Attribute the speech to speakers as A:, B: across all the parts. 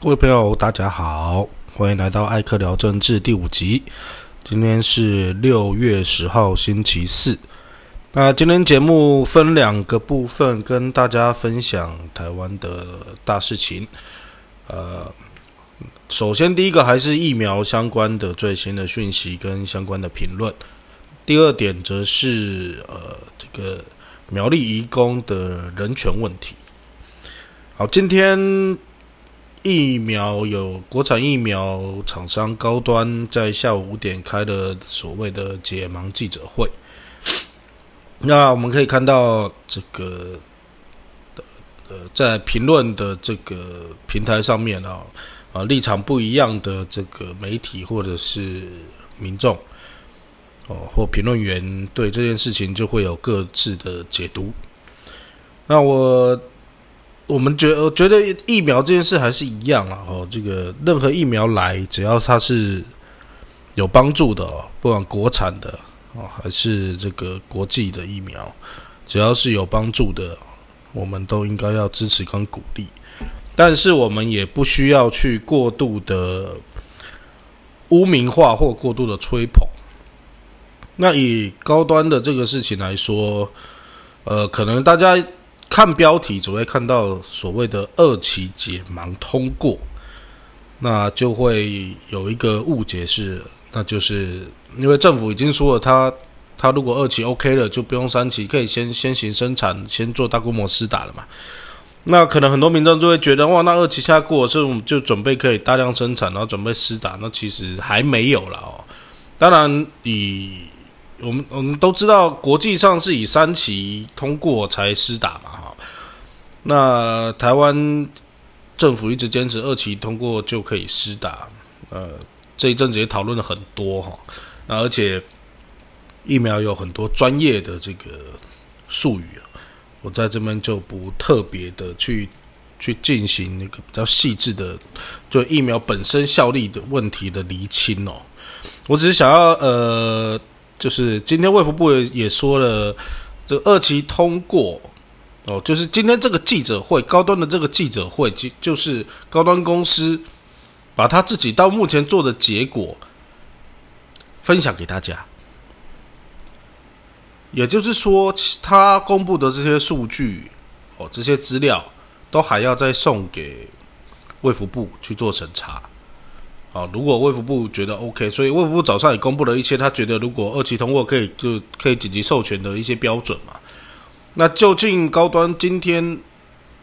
A: 各位朋友，大家好，欢迎来到艾克聊政治第五集。今天是六月十号，星期四。那今天节目分两个部分，跟大家分享台湾的大事情。呃，首先第一个还是疫苗相关的最新的讯息跟相关的评论。第二点则是呃，这个苗栗移工的人权问题。好，今天。疫苗有国产疫苗厂商高端在下午五点开的所谓的解盲记者会。那我们可以看到这个呃，在评论的这个平台上面啊啊立场不一样的这个媒体或者是民众哦或评论员对这件事情就会有各自的解读。那我。我们觉我觉得疫苗这件事还是一样啊，哦，这个任何疫苗来，只要它是有帮助的，不管国产的哦，还是这个国际的疫苗，只要是有帮助的，我们都应该要支持跟鼓励。但是我们也不需要去过度的污名化或过度的吹捧。那以高端的这个事情来说，呃，可能大家。看标题只会看到所谓的二期解盲通过，那就会有一个误解是，那就是因为政府已经说了，他他如果二期 OK 了，就不用三期，可以先先行生产，先做大规模施打了嘛。那可能很多民众就会觉得，哇，那二期下过，是就准备可以大量生产，然后准备施打，那其实还没有了哦。当然以。我们我们都知道，国际上是以三期通过才施打嘛，哈。那台湾政府一直坚持二期通过就可以施打，呃，这一阵子也讨论了很多哈。那而且疫苗有很多专业的这个术语我在这边就不特别的去去进行那个比较细致的，就疫苗本身效力的问题的厘清哦。我只是想要呃。就是今天卫福部也说了，这二期通过哦，就是今天这个记者会，高端的这个记者会，就就是高端公司把他自己到目前做的结果分享给大家。也就是说，他公布的这些数据哦，这些资料都还要再送给卫福部去做审查。啊，如果卫福部觉得 OK，所以卫福部早上也公布了一些他觉得如果二期通过可以就可以紧急授权的一些标准嘛。那究竟高端今天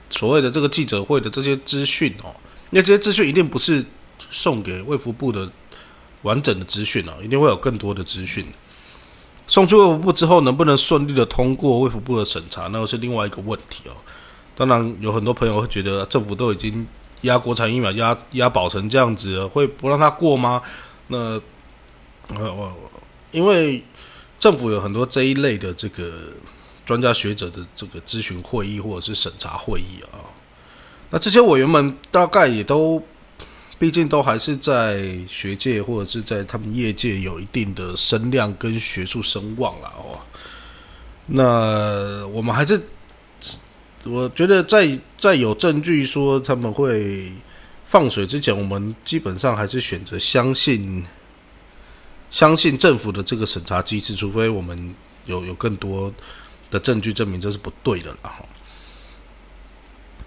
A: 所谓的这个记者会的这些资讯哦，那这些资讯一定不是送给卫福部的完整的资讯哦，一定会有更多的资讯送出卫福部之后，能不能顺利的通过卫福部的审查，那又是另外一个问题哦。当然，有很多朋友会觉得政府都已经。压国产疫苗压压保成这样子，会不让他过吗？那呃，我因为政府有很多这一类的这个专家学者的这个咨询会议或者是审查会议啊，那这些委员们大概也都，毕竟都还是在学界或者是在他们业界有一定的声量跟学术声望了哦。那我们还是。我觉得在在有证据说他们会放水之前，我们基本上还是选择相信相信政府的这个审查机制，除非我们有有更多的证据证明这是不对的了哈。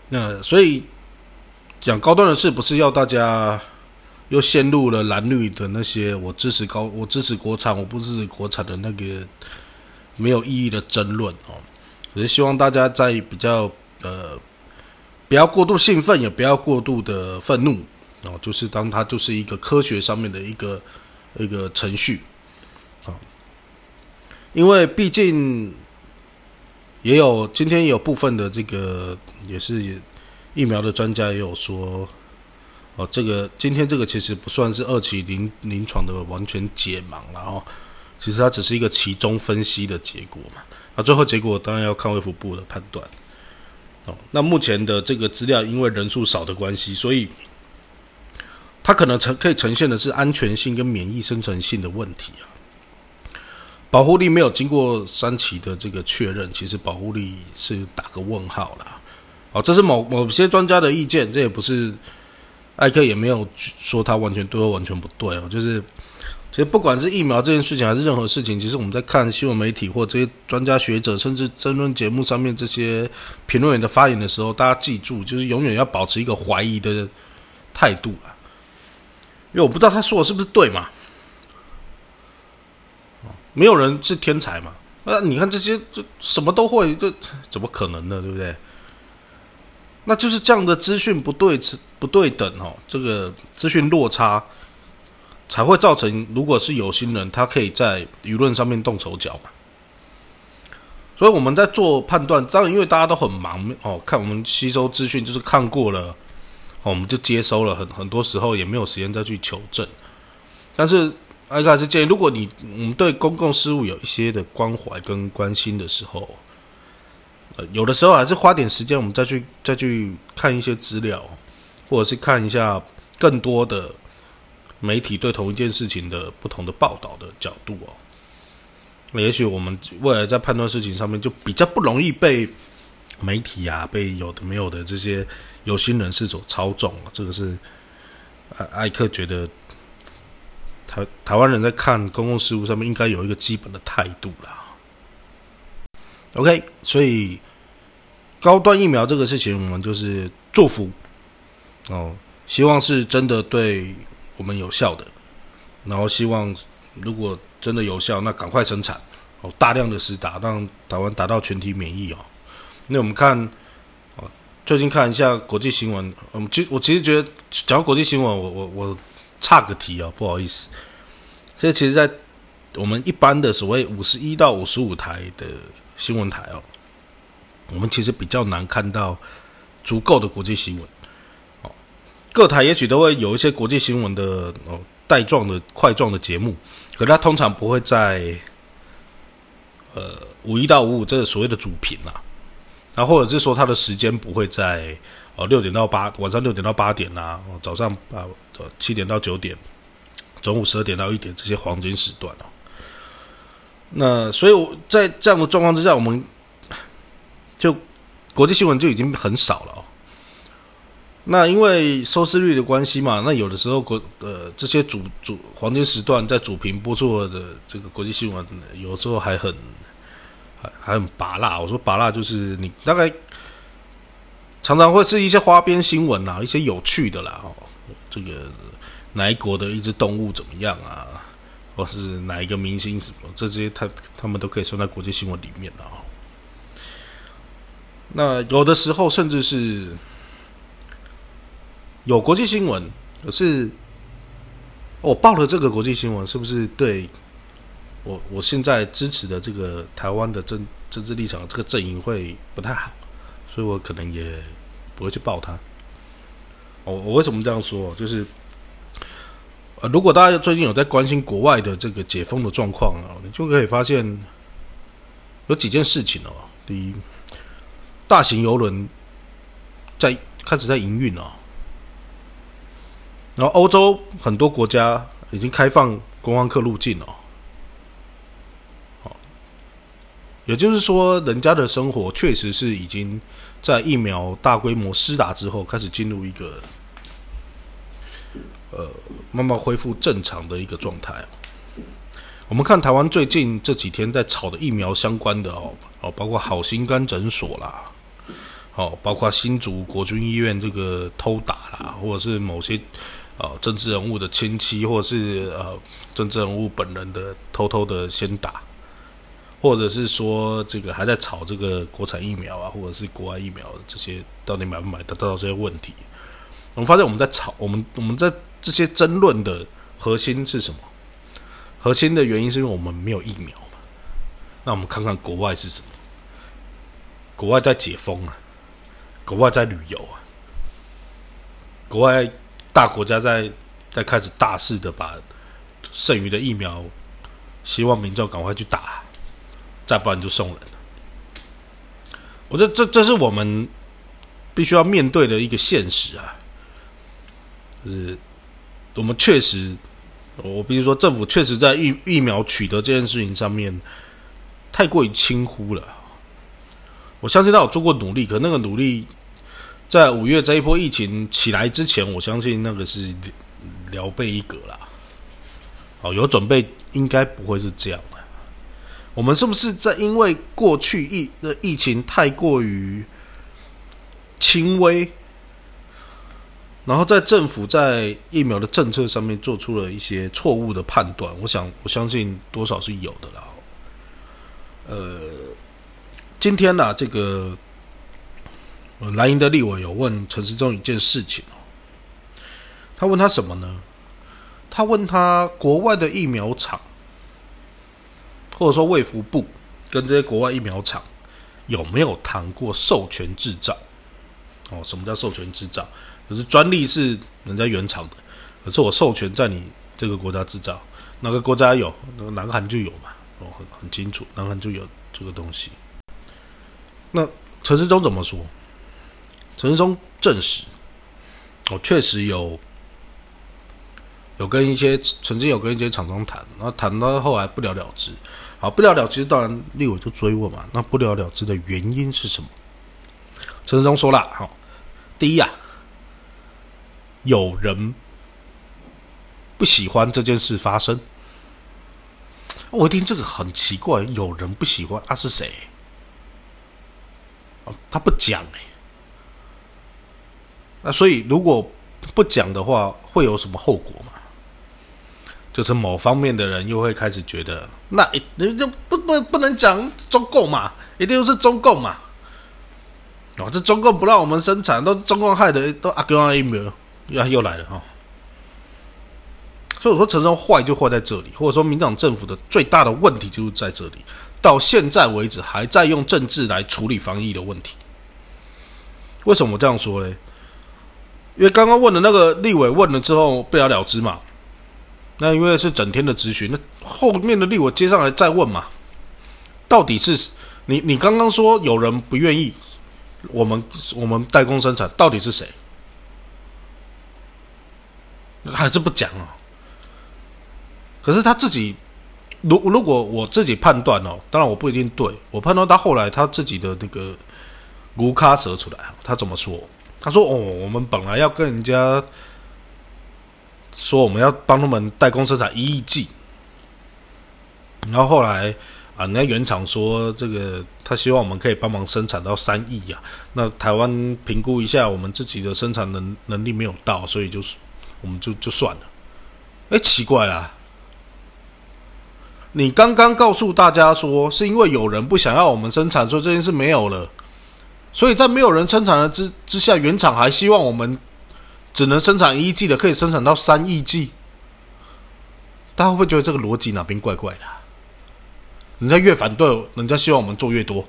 A: 那所以讲高端的事，不是要大家又陷入了蓝绿的那些我支持高我支持国产我不支持国产的那个没有意义的争论哦。只是希望大家在比较呃，不要过度兴奋，也不要过度的愤怒哦。就是当它就是一个科学上面的一个一个程序啊，因为毕竟也有今天有部分的这个也是疫苗的专家也有说哦，这个今天这个其实不算是二期临临床的完全解盲了哦，其实它只是一个其中分析的结果嘛。啊最后结果当然要看卫福部的判断。哦，那目前的这个资料因为人数少的关系，所以它可能呈可以呈现的是安全性跟免疫生成性的问题啊。保护力没有经过三期的这个确认，其实保护力是打个问号啦。哦，这是某某些专家的意见，这也不是艾克也没有说他完全对或完全不对哦，就是其实不管是疫苗这件事情，还是任何事情，其实我们在看新闻媒体或这些专家学者，甚至争论节目上面这些评论员的发言的时候，大家记住，就是永远要保持一个怀疑的态度啊，因为我不知道他说的是不是对嘛，没有人是天才嘛，那你看这些这什么都会，这怎么可能呢？对不对？那就是这样的资讯不对不对等哦，这个资讯落差才会造成，如果是有心人，他可以在舆论上面动手脚嘛。所以我们在做判断，当然因为大家都很忙哦，看我们吸收资讯就是看过了，哦，我们就接收了，很很多时候也没有时间再去求证。但是艾克还是建议，如果你我们对公共事务有一些的关怀跟关心的时候。呃有的时候还是花点时间，我们再去再去看一些资料，或者是看一下更多的媒体对同一件事情的不同的报道的角度哦。也许我们未来在判断事情上面就比较不容易被媒体啊、被有的没有的这些有心人士所操纵啊。这个是艾艾克觉得台台湾人在看公共事务上面应该有一个基本的态度啦。OK，所以。高端疫苗这个事情，我们就是祝福哦，希望是真的对我们有效的，然后希望如果真的有效，那赶快生产哦，大量的施打，让台湾达到群体免疫哦。那我们看哦，最近看一下国际新闻，嗯，其我其实觉得讲国际新闻，我我我差个题啊，不好意思。所以其实，在我们一般的所谓五十一到五十五台的新闻台哦。我们其实比较难看到足够的国际新闻，各台也许都会有一些国际新闻的哦带状的块状的节目，可是它通常不会在呃五一到五五这个所谓的主频啊，然后或者是说它的时间不会在哦六点到八晚上六点到八点啊，早上啊七点到九点，中午十二点到一点这些黄金时段哦。那所以我在这样的状况之下，我们。就国际新闻就已经很少了哦。那因为收视率的关系嘛，那有的时候国呃这些主主黄金时段在主屏播出的这个国际新闻，有时候还很还还很拔辣。我说拔辣就是你大概常常会是一些花边新闻啊，一些有趣的啦。哦，这个哪一国的一只动物怎么样啊？或是哪一个明星什么，这些他他们都可以算在国际新闻里面的啊。那有的时候甚至是有国际新闻，可是我报了这个国际新闻，是不是对我我现在支持的这个台湾的政政治立场这个阵营会不太好？所以我可能也不会去报它。我我为什么这样说？就是呃，如果大家最近有在关心国外的这个解封的状况啊，你就可以发现有几件事情哦。第一。大型游轮在开始在营运了，然后欧洲很多国家已经开放观光客入境了，好，也就是说，人家的生活确实是已经在疫苗大规模施打之后，开始进入一个呃慢慢恢复正常的一个状态。我们看台湾最近这几天在炒的疫苗相关的哦哦，包括好心肝诊所啦。哦，包括新竹国军医院这个偷打啦，或者是某些呃政治人物的亲戚，或者是呃政治人物本人的偷偷的先打，或者是说这个还在炒这个国产疫苗啊，或者是国外疫苗这些到底买不买得到这些问题，我们发现我们在炒，我们我们在这些争论的核心是什么？核心的原因是因为我们没有疫苗嘛？那我们看看国外是什么？国外在解封啊！国外在旅游啊，国外大国家在在开始大肆的把剩余的疫苗，希望民众赶快去打，再不然就送人。我觉得这这是我们必须要面对的一个现实啊，就是我们确实，我比如说政府确实在疫疫苗取得这件事情上面太过于轻忽了。我相信他有做过努力，可那个努力。在五月这一波疫情起来之前，我相信那个是聊备一格啦。哦，有准备应该不会是这样的。我们是不是在因为过去疫的疫情太过于轻微，然后在政府在疫苗的政策上面做出了一些错误的判断？我想，我相信多少是有的啦。呃，今天呢，这个。蓝营的立委有问陈时中一件事情哦，他问他什么呢？他问他国外的疫苗厂，或者说卫福部跟这些国外疫苗厂有没有谈过授权制造？哦，什么叫授权制造？就是专利是人家原厂的，可是我授权在你这个国家制造，哪个国家有？那个南韩就有嘛？哦，很很清楚，南韩就有这个东西。那陈世忠怎么说？陈世忠证实，我，确实有有跟一些曾经有跟一些厂商谈，那谈到后来不了了之。好，不了了之，当然立委就追问嘛。那不了了之的原因是什么？陈世忠说了，好，第一啊，有人不喜欢这件事发生。我一听这个很奇怪，有人不喜欢，啊是谁？他不讲哎。那所以，如果不讲的话，会有什么后果吗？就是某方面的人又会开始觉得，那人就不不不能讲中共嘛，一定是中共嘛。哦，这中共不让我们生产，都中共害的，都阿哥阿一苗，又又来了哈。所以我说，陈生坏就坏在这里，或者说民党政府的最大的问题就是在这里，到现在为止还在用政治来处理防疫的问题。为什么这样说呢？因为刚刚问的那个立委问了之后不了了之嘛，那因为是整天的咨询，那后面的立委接上来再问嘛，到底是你你刚刚说有人不愿意，我们我们代工生产到底是谁？还是不讲啊？可是他自己，如如果我自己判断哦，当然我不一定对，我判断他后来他自己的那个卢卡舌出来，他怎么说？他说：“哦，我们本来要跟人家说，我们要帮他们代工生产一亿剂，然后后来啊，人家原厂说这个他希望我们可以帮忙生产到三亿呀。那台湾评估一下，我们自己的生产能能力没有到，所以就是我们就就算了。哎，奇怪啦，你刚刚告诉大家说，是因为有人不想要我们生产，说这件事没有了。”所以在没有人生产的之之下，原厂还希望我们只能生产一亿的，可以生产到三亿 G。大家会不会觉得这个逻辑哪边怪怪的？人家越反对，人家希望我们做越多，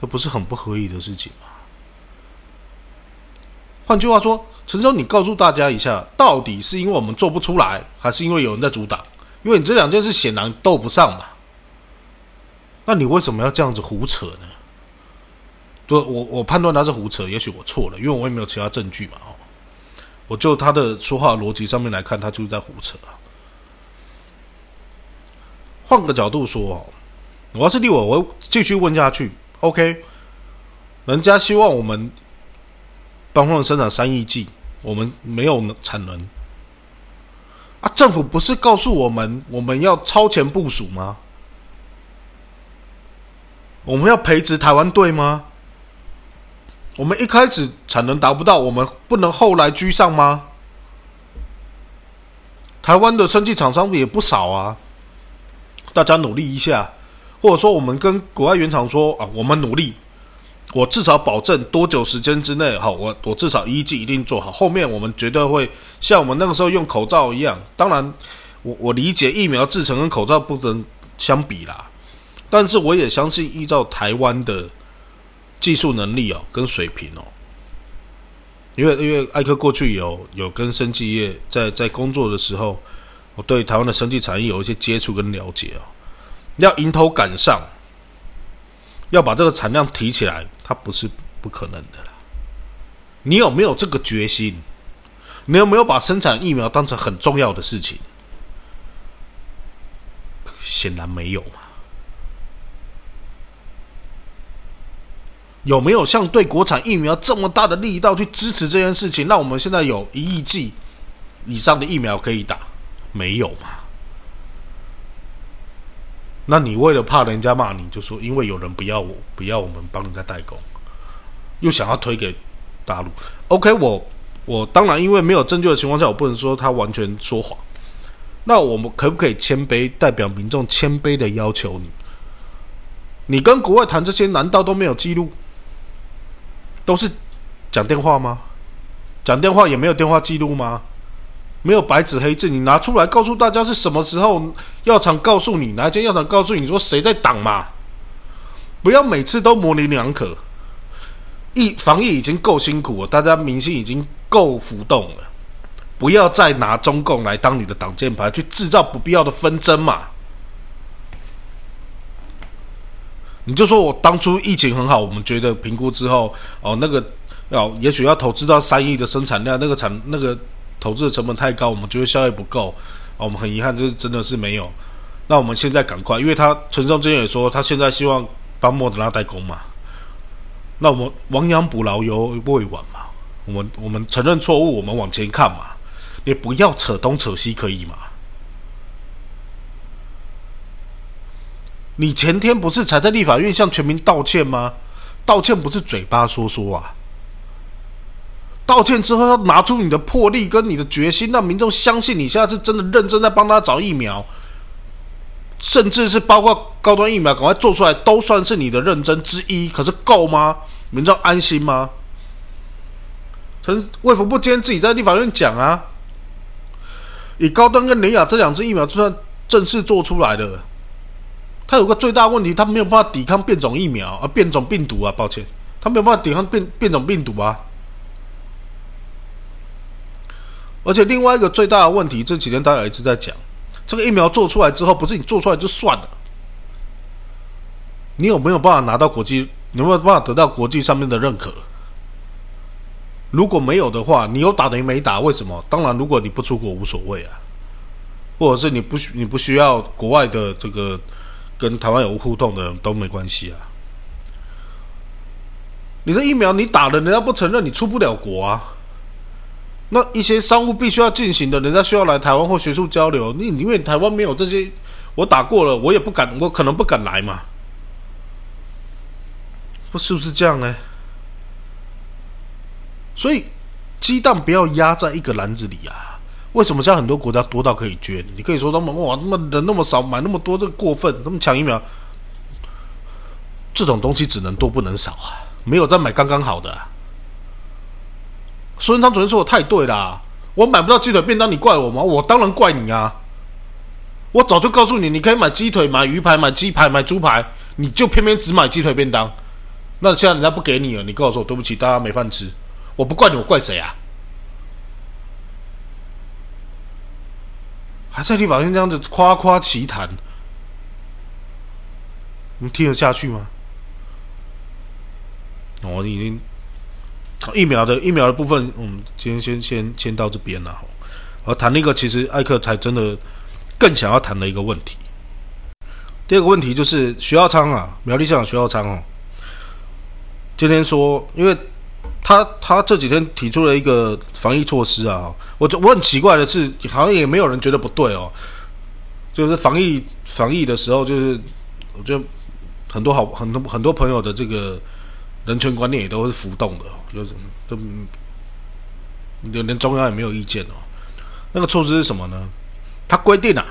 A: 这不是很不合理的事情吗？换句话说，陈总，你告诉大家一下，到底是因为我们做不出来，还是因为有人在阻挡？因为你这两件事显然斗不上嘛。那你为什么要这样子胡扯呢？对我，我判断他是胡扯，也许我错了，因为我也没有其他证据嘛。哦，我就他的说话逻辑上面来看，他就是在胡扯。换个角度说哦，我要是立委，我继续问下去。OK，人家希望我们帮他们生产三亿剂，我们没有产能啊。政府不是告诉我们，我们要超前部署吗？我们要培植台湾队吗？我们一开始产能达不到，我们不能后来居上吗？台湾的生技厂商也不少啊，大家努力一下，或者说我们跟国外原厂说啊，我们努力，我至少保证多久时间之内，好，我我至少一季一定做好，后面我们绝对会像我们那个时候用口罩一样。当然，我我理解疫苗制成跟口罩不能相比啦。但是我也相信，依照台湾的技术能力哦，跟水平哦，因为因为艾克过去有有跟生技业在在工作的时候，我对台湾的生技产业有一些接触跟了解哦，要迎头赶上，要把这个产量提起来，它不是不可能的啦。你有没有这个决心？你有没有把生产疫苗当成很重要的事情？显然没有嘛。有没有像对国产疫苗这么大的力道去支持这件事情？那我们现在有一亿剂以上的疫苗可以打，没有嘛？那你为了怕人家骂你，就说因为有人不要我，不要我们帮人家代工，又想要推给大陆。OK，我我当然因为没有证据的情况下，我不能说他完全说谎。那我们可不可以谦卑，代表民众谦卑的要求你？你跟国外谈这些，难道都没有记录？都是讲电话吗？讲电话也没有电话记录吗？没有白纸黑字，你拿出来告诉大家是什么时候？药厂告诉你，哪一间药厂告诉你说谁在挡嘛？不要每次都模棱两可。疫防疫已经够辛苦了，大家民心已经够浮动了，不要再拿中共来当你的挡箭牌，去制造不必要的纷争嘛。你就说我当初疫情很好，我们觉得评估之后，哦，那个要也许要投资到三亿的生产量，那个产那个。投资的成本太高，我们觉得效益不够，啊，我们很遗憾，这真的是没有。那我们现在赶快，因为他陈松之前也说，他现在希望帮莫德纳代工嘛。那我们亡羊补牢犹未晚嘛，我们我们承认错误，我们往前看嘛，你不要扯东扯西，可以吗？你前天不是才在立法院向全民道歉吗？道歉不是嘴巴说说啊。道歉之后，要拿出你的魄力跟你的决心，让民众相信你现在是真的认真在帮他找疫苗，甚至是包括高端疫苗，赶快做出来，都算是你的认真之一。可是够吗？民众安心吗？陈卫福不今天自己在立法院讲啊，以高端跟雷雅这两支疫苗就算正式做出来的，它有个最大问题，它没有办法抵抗变种疫苗啊，变种病毒啊，抱歉，它没有办法抵抗变变种病毒啊。而且另外一个最大的问题，这几天大家一直在讲，这个疫苗做出来之后，不是你做出来就算了，你有没有办法拿到国际？有没有办法得到国际上面的认可？如果没有的话，你有打等于没打，为什么？当然，如果你不出国无所谓啊，或者是你不需你不需要国外的这个跟台湾有互动的都没关系啊。你这疫苗你打了，人家不承认，你出不了国啊。那一些商务必须要进行的，人家需要来台湾或学术交流，你因为台湾没有这些，我打过了，我也不敢，我可能不敢来嘛，不是不是这样呢？所以鸡蛋不要压在一个篮子里啊！为什么现在很多国家多到可以捐？你可以说他们哇，那么人那么少，买那么多，这过分，他们抢疫苗，这种东西只能多不能少啊，没有再买刚刚好的。孙昌昨天说的太对啦！我买不到鸡腿便当，你怪我吗？我当然怪你啊！我早就告诉你，你可以买鸡腿、买鱼排、买鸡排、买猪排，你就偏偏只买鸡腿便当。那现在人家不给你了，你告诉我对不起，大家没饭吃。我不怪你，我怪谁啊？还在立法院这样子夸夸其谈，你听得下去吗？我已经。疫苗的疫苗的部分，我们，今天先先先到这边了。而谈那个，其实艾克才真的更想要谈的一个问题。第二个问题就是徐耀昌啊，苗栗县长徐耀昌哦，今天说，因为他他这几天提出了一个防疫措施啊，我我很奇怪的是，好像也没有人觉得不对哦。就是防疫防疫的时候，就是我觉得很多好很多很多朋友的这个。人权观念也都是浮动的，就是都连连中央也没有意见哦。那个措施是什么呢？他规定啊，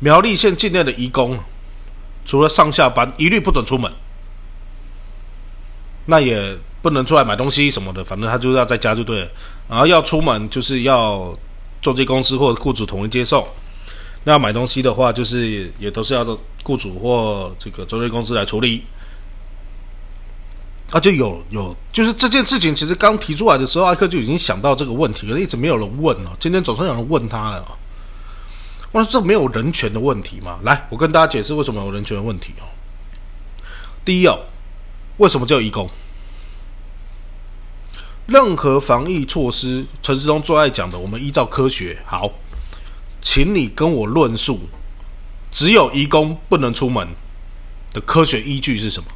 A: 苗栗县境内的移工，除了上下班，一律不准出门。那也不能出来买东西什么的，反正他就要在家就对了。然后要出门，就是要中介公司或者雇主统一接送。那要买东西的话，就是也都是要雇主或这个中介公司来处理。啊，就有有，就是这件事情，其实刚提出来的时候，艾克就已经想到这个问题了，一直没有人问哦。今天总算有人问他了。我说这没有人权的问题吗？来，我跟大家解释为什么有人权的问题哦。第一哦，为什么叫义工？任何防疫措施，陈世忠最爱讲的，我们依照科学。好，请你跟我论述，只有义工不能出门的科学依据是什么？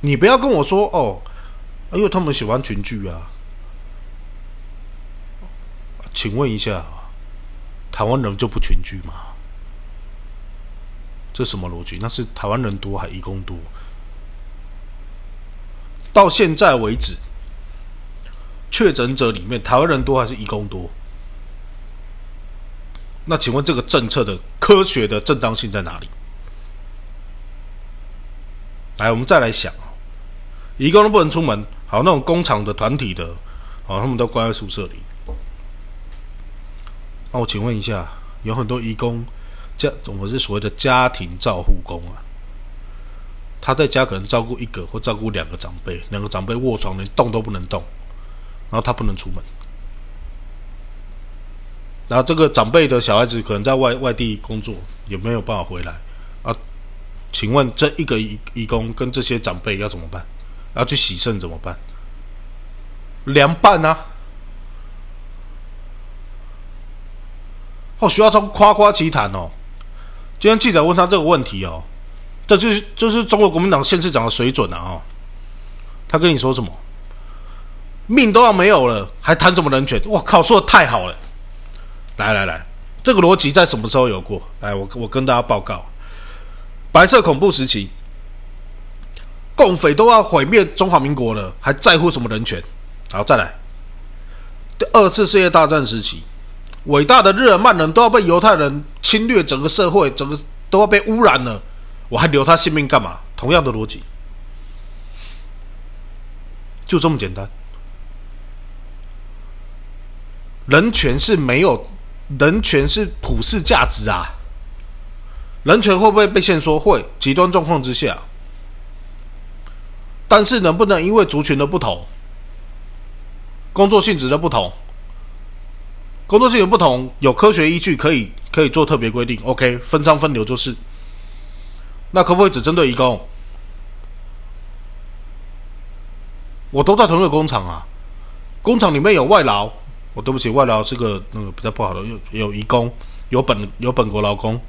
A: 你不要跟我说哦，因为他们喜欢群聚啊。请问一下，台湾人就不群聚吗？这什么逻辑？那是台湾人多还是义工多？到现在为止，确诊者里面台湾人多还是义工多？那请问这个政策的科学的正当性在哪里？来，我们再来想啊，义工都不能出门，好，那种工厂的团体的，哦，他们都关在宿舍里。那我请问一下，有很多义工家，我们是所谓的家庭照护工啊，他在家可能照顾一个或照顾两个长辈，两个长辈卧床连动都不能动，然后他不能出门。然后这个长辈的小孩子可能在外外地工作，也没有办法回来啊？请问这一个义义工跟这些长辈要怎么办？要去洗肾怎么办？凉拌啊！哦，徐耀聪夸夸其谈哦。今天记者问他这个问题哦，这就是就是中国国民党县市长的水准啊！哦，他跟你说什么？命都要没有了，还谈什么人权？我靠，说的太好了！来来来，这个逻辑在什么时候有过？来，我我跟大家报告，白色恐怖时期，共匪都要毁灭中华民国了，还在乎什么人权？好，再来，第二次世界大战时期，伟大的日耳曼人都要被犹太人侵略，整个社会整个都要被污染了，我还留他性命干嘛？同样的逻辑，就这么简单，人权是没有。人权是普世价值啊！人权会不会被限缩？会，极端状况之下。但是能不能因为族群的不同、工作性质的不同、工作性质不同，有科学依据可以可以做特别规定？OK，分仓分流就是。那可不可以只针对一工？我都在同一个工厂啊，工厂里面有外劳。我对不起，外劳是个那个比较不好的，有有移工，有本有本国劳工，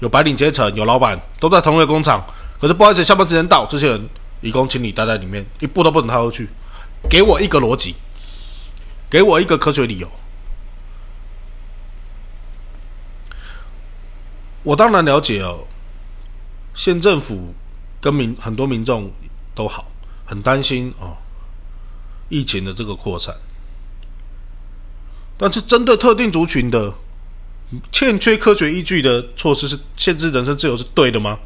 A: 有白领阶层，有老板，都在同一个工厂。可是不好意思，下班时间到，这些人移工，请你待在里面，一步都不能踏出去。给我一个逻辑，给我一个科学理由。我当然了解哦，县政府跟民很多民众都好，很担心哦，疫情的这个扩散。但是针对特定族群的欠缺科学依据的措施是限制人身自由是对的吗？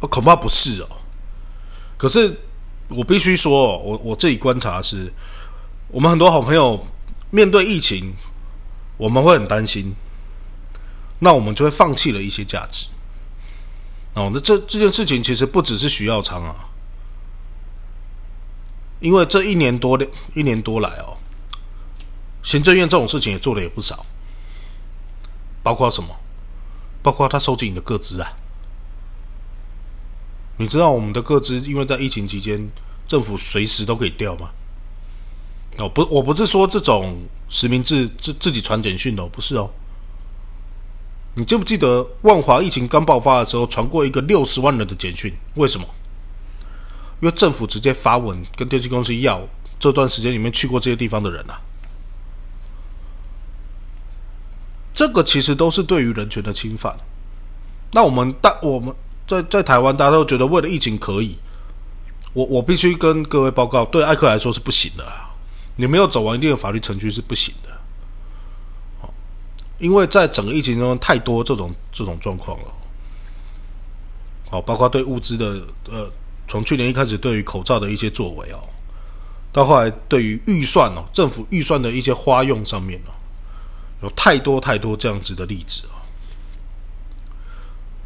A: 恐怕不是哦。可是我必须说，我我自己观察是，我们很多好朋友面对疫情，我们会很担心，那我们就会放弃了一些价值。哦，那这这件事情其实不只是徐耀昌啊。因为这一年多的一年多来哦，行政院这种事情也做的也不少，包括什么？包括他收集你的个资啊！你知道我们的个资，因为在疫情期间，政府随时都可以调吗？哦，不，我不是说这种实名制自自己传简讯的，不是哦。你记不记得万华疫情刚爆发的时候，传过一个六十万人的简讯？为什么？因为政府直接发文跟电信公司要这段时间里面去过这些地方的人啊，这个其实都是对于人权的侵犯。那我们大我们在在台湾，大家都觉得为了疫情可以，我我必须跟各位报告，对艾克来说是不行的！你没有走完一定的法律程序是不行的。因为在整个疫情中太多这种这种状况了，哦，包括对物资的呃。从去年一开始，对于口罩的一些作为哦，到后来对于预算哦，政府预算的一些花用上面哦，有太多太多这样子的例子哦。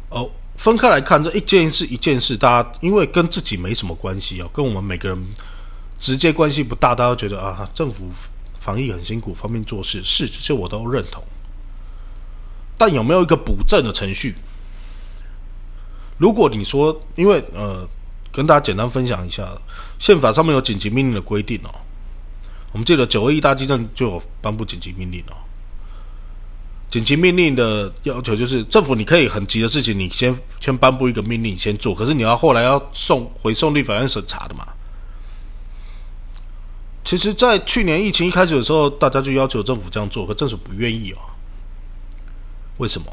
A: 哦，分开来看，这一件事一件事，大家因为跟自己没什么关系哦，跟我们每个人直接关系不大，大家觉得啊，政府防疫很辛苦，方便做事，是这些我都认同。但有没有一个补正的程序？如果你说，因为呃。跟大家简单分享一下，宪法上面有紧急命令的规定哦。我们记得九二一大地震就有颁布紧急命令哦。紧急命令的要求就是，政府你可以很急的事情，你先先颁布一个命令先做，可是你要后来要送回送立法院审查的嘛。其实，在去年疫情一开始的时候，大家就要求政府这样做，可政府不愿意哦。为什么？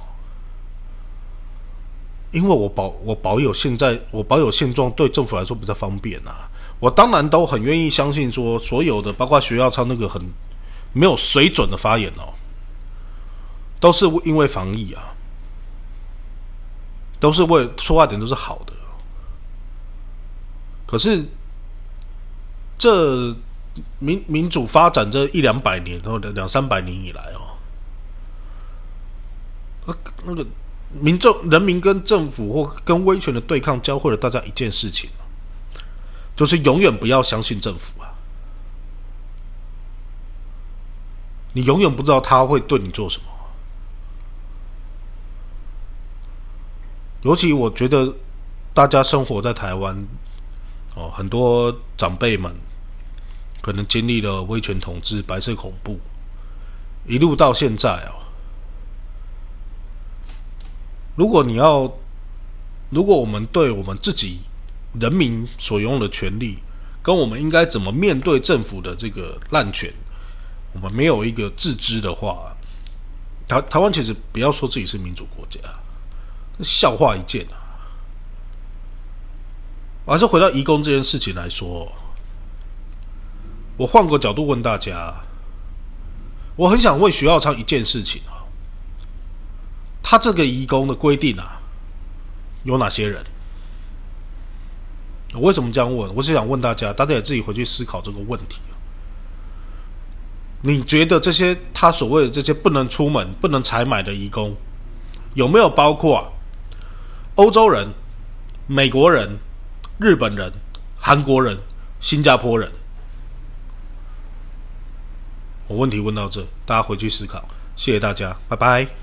A: 因为我保我保有现在我保有现状，对政府来说比较方便啊。我当然都很愿意相信说，所有的包括学校唱那个很没有水准的发言哦。都是因为防疫啊，都是为说话点都是好的。可是这民民主发展这一两百年，或者两三百年以来哦，那那个民众、人民跟政府或跟威权的对抗，教会了大家一件事情，就是永远不要相信政府啊！你永远不知道他会对你做什么。尤其我觉得，大家生活在台湾，哦，很多长辈们可能经历了威权统治、白色恐怖，一路到现在哦。如果你要，如果我们对我们自己人民所拥有的权利，跟我们应该怎么面对政府的这个滥权，我们没有一个自知的话，台台湾其实不要说自己是民主国家。笑话一件啊！我还是回到移工这件事情来说，我换个角度问大家，我很想问徐耀昌一件事情啊，他这个移工的规定啊，有哪些人？我为什么这样问？我是想问大家，大家也自己回去思考这个问题你觉得这些他所谓的这些不能出门、不能采买的移工，有没有包括？欧洲人、美国人、日本人、韩国人、新加坡人，我问题问到这，大家回去思考。谢谢大家，拜拜。